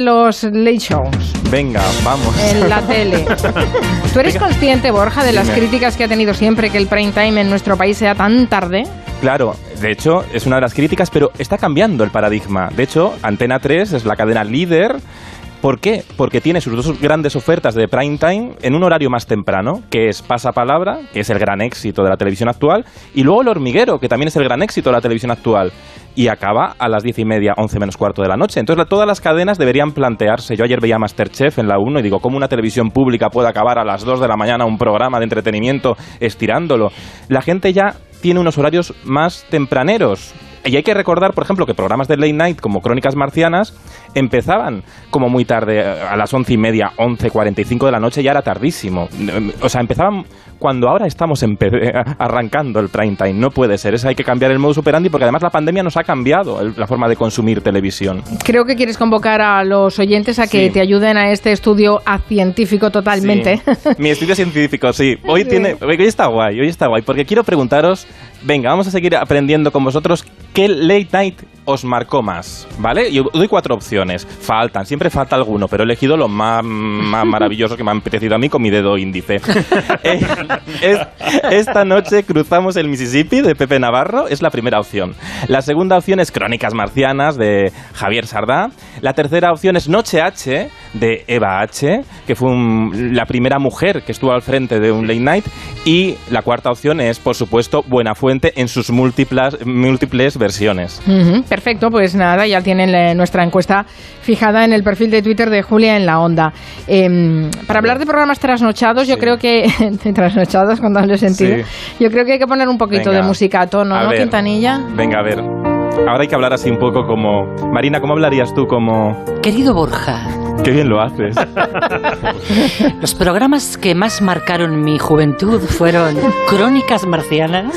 los late shows Venga, vamos. en la tele. ¿Tú eres Venga. consciente, Borja, de las críticas que ha tenido siempre que el prime time en nuestro país sea tan tarde? Claro, de hecho, es una de las críticas, pero está cambiando el paradigma. De hecho, Antena 3 es la cadena líder. ¿Por qué? Porque tiene sus dos grandes ofertas de prime time en un horario más temprano, que es Pasapalabra, que es el gran éxito de la televisión actual, y luego El Hormiguero, que también es el gran éxito de la televisión actual, y acaba a las diez y media, once menos cuarto de la noche. Entonces, todas las cadenas deberían plantearse. Yo ayer veía Masterchef en la 1 y digo, ¿cómo una televisión pública puede acabar a las 2 de la mañana un programa de entretenimiento estirándolo? La gente ya tiene unos horarios más tempraneros. Y hay que recordar, por ejemplo, que programas de late night como Crónicas Marcianas empezaban como muy tarde, a las once y media, once cuarenta y cinco de la noche, ya era tardísimo. O sea, empezaban cuando ahora estamos arrancando el prime time. No puede ser, eso hay que cambiar el modus operandi porque además la pandemia nos ha cambiado el- la forma de consumir televisión. Creo que quieres convocar a los oyentes a que Sí. te ayuden a este estudio a científico totalmente. Sí. Mi estudio científico, sí. Hoy, tiene, hoy está guay, hoy está guay, porque quiero preguntaros, venga, vamos a seguir aprendiendo con vosotros qué late night os marcó más, ¿vale? Yo doy cuatro opciones. Faltan, siempre falta alguno, pero he elegido lo más, más maravilloso que me ha apetecido a mí con mi dedo índice. Eh, es- esta noche cruzamos el Mississippi de Pepe Navarro, es la primera opción. La segunda opción es Crónicas Marcianas de Javier Sardá. La tercera opción es Noche H de Eva H, que fue un- la primera mujer que estuvo al frente de un late night. Y la cuarta opción es, por supuesto, Buena Fuente en sus múltiples, múltiples versiones. Perfecto, pues nada, ya tienen eh, nuestra encuesta fijada en el perfil de Twitter de Julia en la Onda. Em, para hablar de programas trasnochados, yo creo que. trasnochados con doble sentido. Sí. Yo creo que hay que poner un poquito Venga. de música a tono, A ¿no, ver. Quintanilla? Venga, a ver. Ahora hay que hablar así un poco como... Marina, ¿cómo hablarías tú como... Querido Borja, Qué bien lo haces. los programas que más marcaron mi juventud fueron Crónicas Marcianas,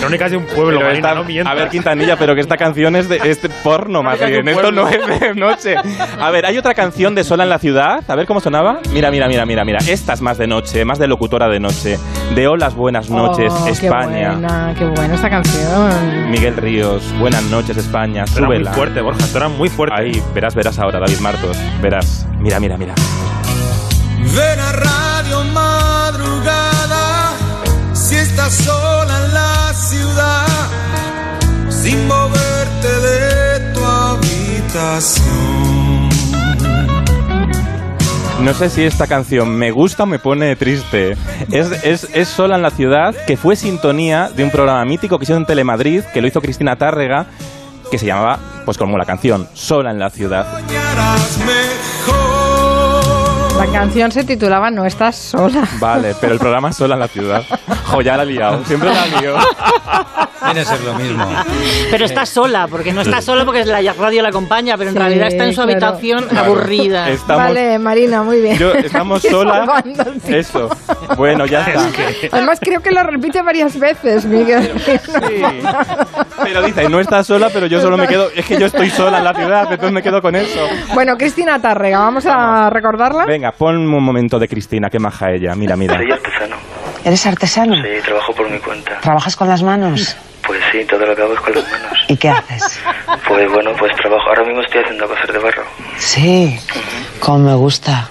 Crónicas de un pueblo, Marina, esta- no mientas. a ver, Quintanilla, pero que esta canción es de este porno más bien. Esto no es de noche. A ver, hay otra canción de Sola en la ciudad. A ver cómo sonaba. Mira, mira, mira, mira, mira. Esta es más de noche, más de locutora de noche. De Olas, buenas noches, Oh, España. Qué buena, qué buena esta canción. Miguel Ríos, buenas noches, España. Esto era muy Súbela. fuerte, Borja, esto era muy fuerte. Ahí, verás, verás ahora, David Martos. Verás. Mira, mira, mira. Ven a Radio Madrugada si estás sola en la ciudad, sin moverte de tu habitación. No sé si esta canción me gusta o me pone triste. Es, es, es Sola en la ciudad, que fue sintonía de un programa mítico que hizo en Telemadrid, que lo hizo Cristina Tárrega, que se llamaba, pues como la canción, Sola en la ciudad. La canción se titulaba No estás sola. Vale, pero el programa es Sola en la ciudad. Jo, ya la liado, siempre la lío. Viene a ser lo mismo. pero está sola, porque no está sola porque la radio la acompaña, pero en Sí, realidad está en su claro. habitación Claro. aburrida. Estamos, Vale, Marina, muy bien. yo- estamos sola. Eso. Bueno, ya está. Además, creo que lo repite varias veces, Miguel. Sí. Pero dice, no estás sola, pero yo solo me quedo. Es que yo estoy sola en la ciudad, entonces me quedo con eso. Bueno, Cristina Tárrega, vamos a recordarla. Venga, pon un momento de Cristina, que maja ella. Mira, mira. Soy artesano. ¿Eres artesano? Sí, trabajo por mi cuenta. ¿Trabajas con las manos? Pues sí, todo lo que hago es con las manos. ¿Y qué haces? Pues bueno, pues trabajo. Ahora mismo estoy haciendo cosas de barro. Sí, como me gusta.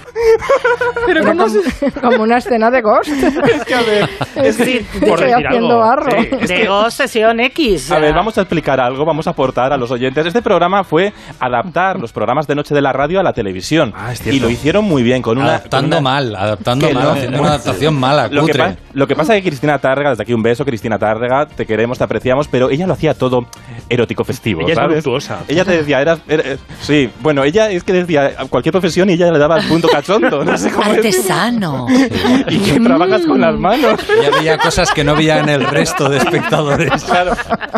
Pero como, como una escena de Ghost. Es que, a ver, es que- Sí, Por Estoy decir haciendo algo. barro. Sí, es de que- Ghost Sesión X. A ver, vamos a explicar algo, vamos a aportar a los oyentes. Este programa fue adaptar los programas de noche de la radio a la televisión. Ah, es y lo hicieron muy bien, con una... adaptando con una- mal, adaptando mal, no, haciendo una adaptación mala, Lo que, cutre. pa- lo que pasa es que Cristina Tárrega, desde aquí un beso, Cristina Tárrega, te queremos, te apreciamos, pero ella lo hacía todo erótico festivo, Ella es ¿sabes? voluptuosa. Ella te decía, eras, era- eh, sí, bueno, ella es que decía cualquier profesión y ella le daba el punto cachondo, no sé cómo. Artesano. Y que trabajas con las manos. Ya veía cosas que no veían el resto de espectadores. Claro.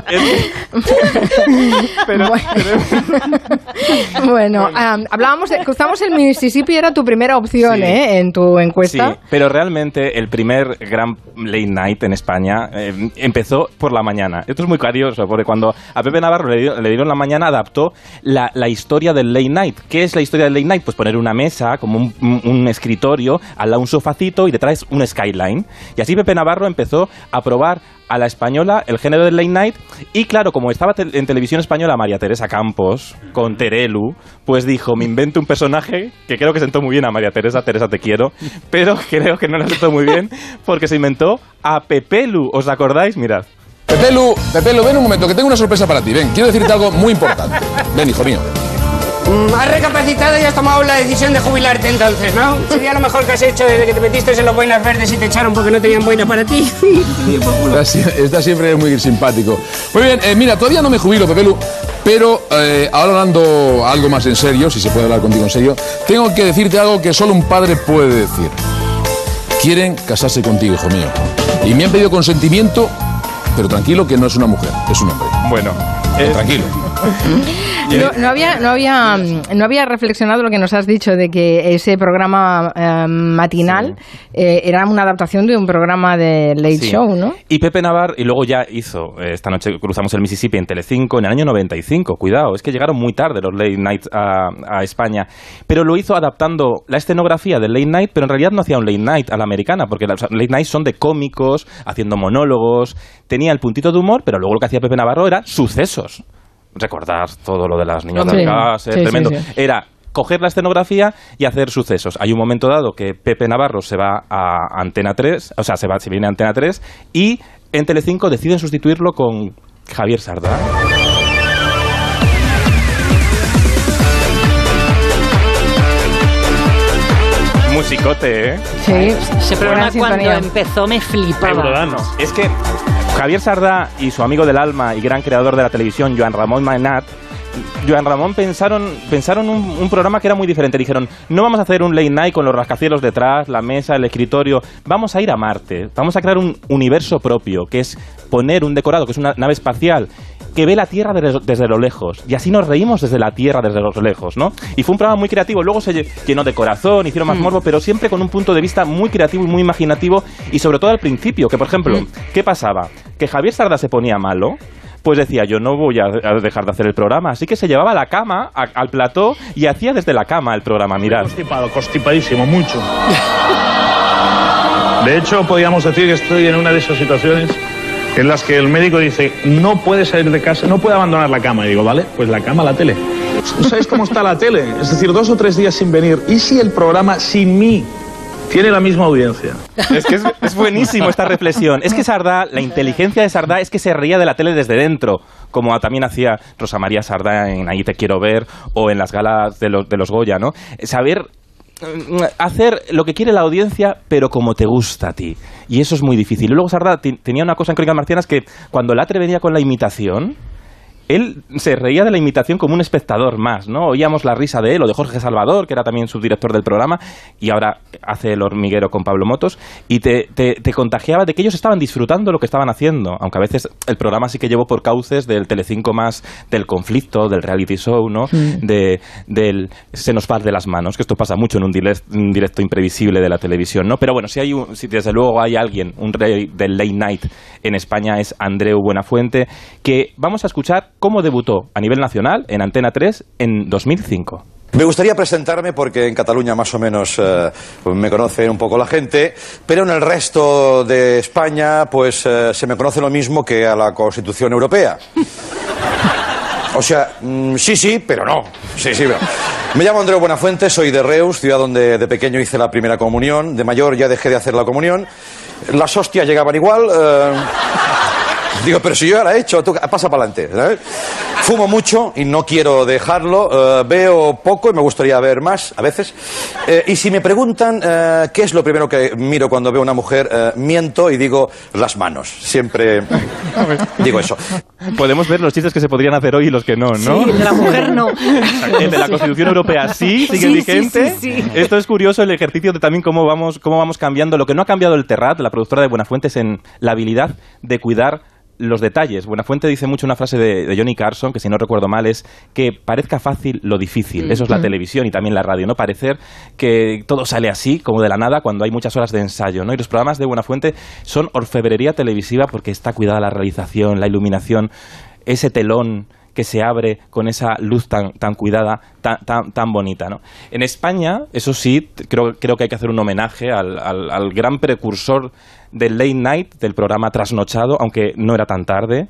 Es que- pero, Bueno, am, hablábamos, de, cruzamos el Mississippi, era tu primera opción, Sí. ¿eh? En tu Sí, encuesta. pero realmente el primer gran late night en España eh, empezó por la mañana. Esto es muy curioso, porque cuando a Pepe Navarro le, le dieron la mañana, adaptó la, la historia del late night. ¿Qué es la historia del late night? Pues poner una mesa, como un, un, escritorio, al lado un sofacito y detrás un skyline. Y así Pepe Navarro empezó a probar a la española el género del late night y claro, como estaba en televisión española María Teresa Campos con Terelu, pues dijo, me invento un personaje que creo que sentó muy bien a María Teresa, Teresa te quiero, pero creo que no le sentó muy bien porque se inventó a Pepelu, ¿os acordáis? Mirad. Pepelu, Pepelu, ven un momento, que tengo una sorpresa para ti. Ven, quiero decirte algo muy importante. Ven, hijo mío. Mm, Has recapacitado y has tomado la decisión de jubilarte entonces, ¿no? Sería lo mejor que has hecho desde que te metiste en los boinas verdes y te echaron porque no tenían boina para ti. Está, sie- está siempre muy simpático. Muy bien, eh, mira, todavía no me jubilo, Pepelu, pero eh, ahora hablando algo más en serio, si se puede hablar contigo en serio, tengo que decirte algo que solo un padre puede decir. Quieren casarse contigo, hijo mío. Y me han pedido consentimiento, pero tranquilo que no es una mujer, es un hombre. Bueno, Eh, tranquilo. No, no había, no, había, mm, no había reflexionado lo que nos has dicho de que ese programa eh, matinal eh, era una adaptación de un programa de Late Sí. Show, ¿no? Y Pepe Navar, y luego ya hizo, eh, esta noche cruzamos el Mississippi en Telecinco en el año 95, cuidado, es que llegaron muy tarde los late night a, a España, pero lo hizo adaptando la escenografía del late night, pero en realidad no hacía un late night a la americana, porque los late nights son de cómicos, haciendo monólogos, tenía el puntito de humor, pero luego lo que hacía Pepe Navarro era sucesos. Recordad todo lo de las niñas Sí, del gas, sí, sí, tremendo. sí. Era coger la escenografía y hacer sucesos. Hay un momento dado que Pepe Navarro se va a Antena 3, o sea, se, va, se viene a Antena 3 y en Telecinco deciden sustituirlo con Javier Sardá. Musicote, ¿eh? Sí. Ese programa cuando empezó me flipaba. Es que Javier Sardá y su amigo del alma y gran creador de la televisión, Joan Ramón Mainat, Joan Ramón pensaron, pensaron un, un programa que era muy diferente. Dijeron, no vamos a hacer un late night con los rascacielos detrás, la mesa, el escritorio. Vamos a ir a Marte. Vamos a crear un universo propio, que es poner un decorado, que es una nave espacial, que ve la Tierra desde, desde lo lejos. Y así nos reímos desde la Tierra, desde los lejos, ¿no? Y fue un programa muy creativo. Luego se lle- llenó de corazón, hicieron más morbo, pero siempre con un punto de vista muy creativo y muy imaginativo. Y sobre todo al principio, que por ejemplo, ¿qué pasaba? Que Javier Sarda se ponía malo. Pues decía, yo no voy a a dejar de hacer el programa. Así que se llevaba la cama a- al plató y hacía desde la cama el programa. Mirad. Constipado, constipadísimo, mucho. De hecho, podríamos decir que estoy en una de esas situaciones en las que el médico dice, no puede salir de casa, no puede abandonar la cama. Y digo, vale, pues la cama, la tele. ¿Sabes cómo está la tele? Es decir, dos o tres días sin venir. ¿Y si el programa sin mí tiene la misma audiencia? Es que es, es buenísimo esta reflexión. Es que Sardá, la inteligencia de Sardá es que se reía de la tele desde dentro, como también hacía Rosa María Sardá en Ahí te quiero ver o en las galas de los, de los Goya, ¿no? Saber hacer lo que quiere la audiencia, pero como te gusta a ti. Y eso es muy difícil. Y luego Sardá ti- tenía una cosa en Crónicas Marcianas que cuando Latre venía con la imitación, él se reía de la imitación como un espectador más, ¿no? Oíamos la risa de él o de Jorge Salvador, que era también subdirector del programa, y ahora hace el hormiguero con Pablo Motos, y te, te- te contagiaba de que ellos estaban disfrutando lo que estaban haciendo, aunque a veces el programa sí que llevó por cauces del Telecinco más del conflicto, del reality show, ¿no? De, del se nos va de las manos, que esto pasa mucho en un direct- un directo imprevisible de la televisión, ¿no? Pero bueno, si hay un, si desde luego hay alguien, un rey del late night en España es Andreu Buenafuente, que vamos a escuchar cómo debutó a nivel nacional en Antena 3 en 2005. Me gustaría presentarme porque en Cataluña más o menos eh, pues me conoce un poco la gente, pero en el resto de España pues eh, se me conoce lo mismo que a la Constitución Europea. O sea, mm, sí, sí, pero no. Sí, sí, pero. Me llamo Andreu Buenafuente, soy de Reus, ciudad donde de pequeño hice la primera comunión. De mayor ya dejé de hacer la comunión. Las hostias llegaban igual. eh, Digo, pero si yo ya la he hecho, tú pasa para adelante. ¿sabes? Fumo mucho y no quiero dejarlo. eh, veo poco y me gustaría ver más a veces. Eh, y si me preguntan eh, qué es lo primero que miro cuando veo una mujer, miento y digo las manos. Siempre digo eso. Podemos ver los chistes que se podrían hacer hoy y los que no, ¿no? Sí, el de la mujer no. El de la Constitución Europea sí, sigue Sí, sí, vigente. sí, sí. Esto es curioso, el ejercicio de también cómo vamos, cómo vamos cambiando. Lo que no ha cambiado el Terrat, la productora de Buenafuente, es en la habilidad de cuidar los detalles. Buenafuente dice mucho una frase de, de Johnny Carson, que si no recuerdo mal, es que parezca fácil lo difícil. Eso es la televisión y también la radio, ¿no? Parecer que todo sale así, como de la nada, cuando hay muchas horas de ensayo, ¿no? Y los programas de Buenafuente son orfebrería televisiva porque está cuidada la realización, la iluminación, ese telón que se abre con esa luz tan, tan cuidada, tan, tan, tan bonita. ¿no? En España, eso sí, creo, creo que hay que hacer un homenaje al, al- al gran precursor del late night, del programa Trasnochado, aunque no era tan tarde.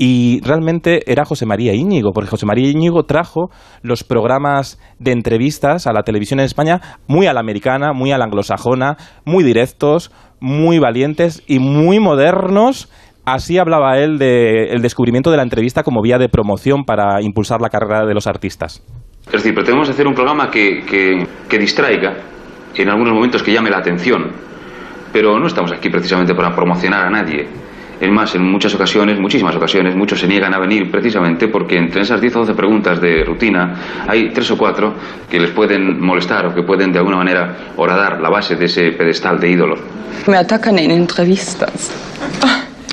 Y realmente era José María Íñigo, porque José María Íñigo trajo los programas de entrevistas a la televisión en España muy a la americana, muy a la anglosajona, muy directos, muy valientes y muy modernos. Así hablaba él del descubrimiento de la entrevista como vía de promoción para impulsar la carrera de los artistas. Es decir, pretendemos hacer un programa que, que, que distraiga, en algunos momentos que llame la atención, pero no estamos aquí precisamente para promocionar a nadie. Es más, en muchas ocasiones, muchísimas ocasiones, muchos se niegan a venir precisamente porque entre esas 10 o 12 preguntas de rutina hay tres o cuatro que les pueden molestar o que pueden de alguna manera horadar la base de ese pedestal de ídolo. Me atacan en entrevistas.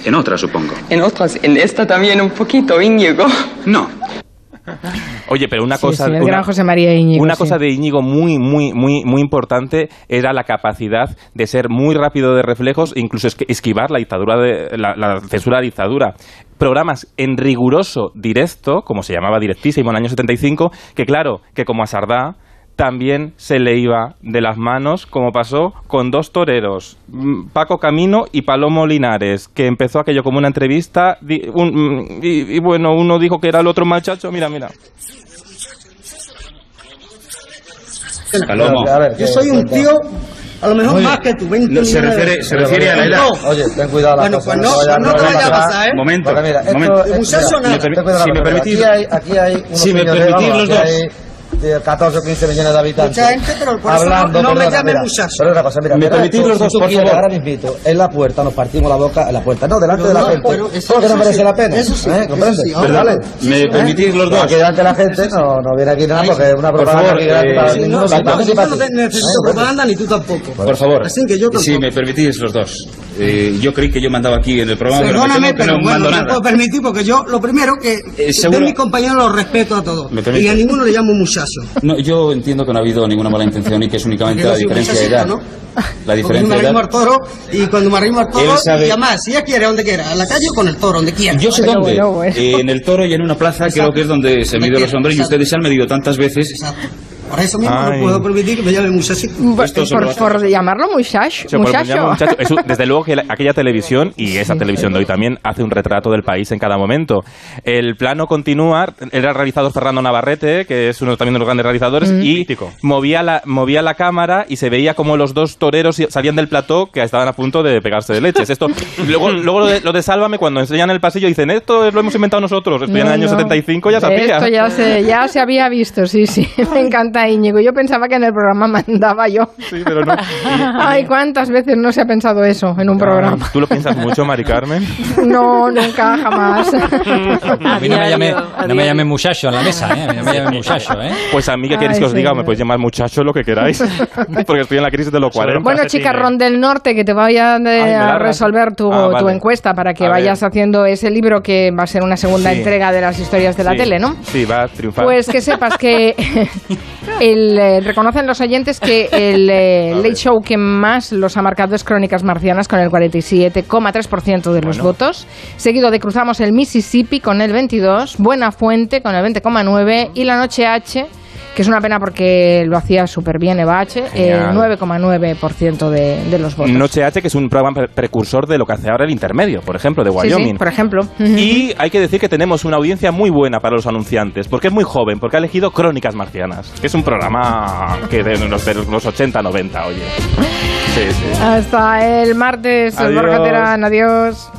En otras, supongo. En otras, en esta también un poquito, Íñigo. No. Oye, pero una Sí, cosa, sí, el una, gran José María Íñigo, una sí. cosa de Íñigo muy, muy, muy, muy importante era la capacidad de ser muy rápido de reflejos e incluso esqui- esquivar la dictadura de la, la censura de la dictadura. Programas en riguroso directo, como se llamaba directísimo en el año 75, que claro, que como a Sardá también se le iba de las manos, como pasó con dos toreros, mm, Paco Camino y Palomo Linares, que empezó aquello como una entrevista un- mm, y, y bueno, uno dijo que era el otro muchacho, mira, mira. Palomo. Yo soy un tío, a lo mejor Oye, más que tú, 20 no, se de- refiere- se refiere a la edad. No. Oye, ten cuidado la Bueno, cosa, pues no no, pues no te vaya a pasar, ¿eh? Momento, mira, esto, momento. esto- mira, Si me permitís- Aquí hay, aquí hay unos Si me permitís los dos. hay, 14 o 15 millones de habitantes. Mucha gente, pero por eso hablando, no- no me perdona, llames mira, muchacho. Pero una cosa, mira, ¿Me mira permitís los dos, por favor? Ahora mismo, en la puerta, nos partimos la boca en la puerta, no, delante No, de la no, gente. eso- ¿Por qué no eso merece sí, la pena? eso sí, ¿Eh? eso ¿Comprendes? sí, Vale. ¿Me ¿Eh? permitís los dos? Aquí delante de la gente no, no viene aquí nada porque es una Por propaganda favor, aquí grande eh, para ninguno, No, no, no necesito propaganda ni tú tampoco. Por favor, Así que yo si me permitís los dos. Eh, yo creí que yo mandaba aquí en el programa, pero me Perdóname, temo que pero no bueno, no puedo permitir porque yo, lo primero que Eh, de mis compañeros los respeto a todos. ¿Me? Y a ninguno le llamo muchacho. No, yo entiendo que no ha habido ninguna mala intención y que es únicamente Porque la diferencia de edad. ¿no? La Porque me diferencia de arrimo edad. al toro y cuando me arrimo al toro, sabe- y además, si ella quiere, donde quiera, a la calle o con el toro, donde quiera. Yo sé dónde. bueno, bueno. Eh, en el toro y en una plaza creo que es donde se miden los hombres y ustedes se han medido tantas veces. Por eso mismo Ay. no puedo permitir que me llamen muchachito. Esto Por, por llamarlo muchacho. Muchacho. llama muchacho. Es un- desde luego que la- aquella televisión y esa televisión de hoy también hace un retrato del país en cada momento. El plano continúa, era realizado Fernando Navarrete, que es uno también de los grandes realizadores, Mm. y movía la, movía la cámara y se veía como los dos toreros salían del plató que estaban a punto de pegarse de leches. Esto, luego luego lo, de, lo de Sálvame, cuando enseñan el pasillo, dicen, esto lo hemos inventado nosotros. Esto ya en el año no. 75 ya sabía. Esto ya se, ya se había visto, sí, sí. Me encanta Íñigo. Yo pensaba que en el programa mandaba yo. Sí, pero no. Ay, ¿cuántas veces no se ha pensado eso en un programa? ¿Tú lo piensas mucho, Mari Carmen? No, nunca, jamás. A mí no me llame, no me llame muchacho en la mesa, ¿eh? No me llame muchacho, ¿eh? Pues a mí, ¿qué queréis Ay, que os diga? Me podéis llamar muchacho lo que queráis. Porque estoy en la crisis de los 40. Bueno, Chicarrón del Norte, que te vaya a resolver tu, Ah, vale. tu encuesta para que A vayas haciendo ese libro que va a ser una segunda Sí. entrega de las historias de la Sí, tele, ¿no? Sí, va a triunfar. Pues que sepas que el, eh, reconocen los oyentes que el eh, late show que más los ha marcado es Crónicas Marcianas con el 47,3% de los Bueno. votos, seguido de Cruzamos el Mississippi con el 22, Buena Fuente con el 20,9 y La Noche H que es una pena porque lo hacía súper bien Eva H, el Genial. 9,9% de, de los votos. Noche H, que es un programa pre- precursor de lo que hace ahora el intermedio, por ejemplo, de Sí, sí, Wyoming. por ejemplo. Y hay que decir que tenemos una audiencia muy buena para los anunciantes, porque es muy joven, porque ha elegido Crónicas Marcianas, que es un programa que de los, de los 80, 90, oye. Sí, sí. Hasta el martes, Adiós. Borja Terán, adiós.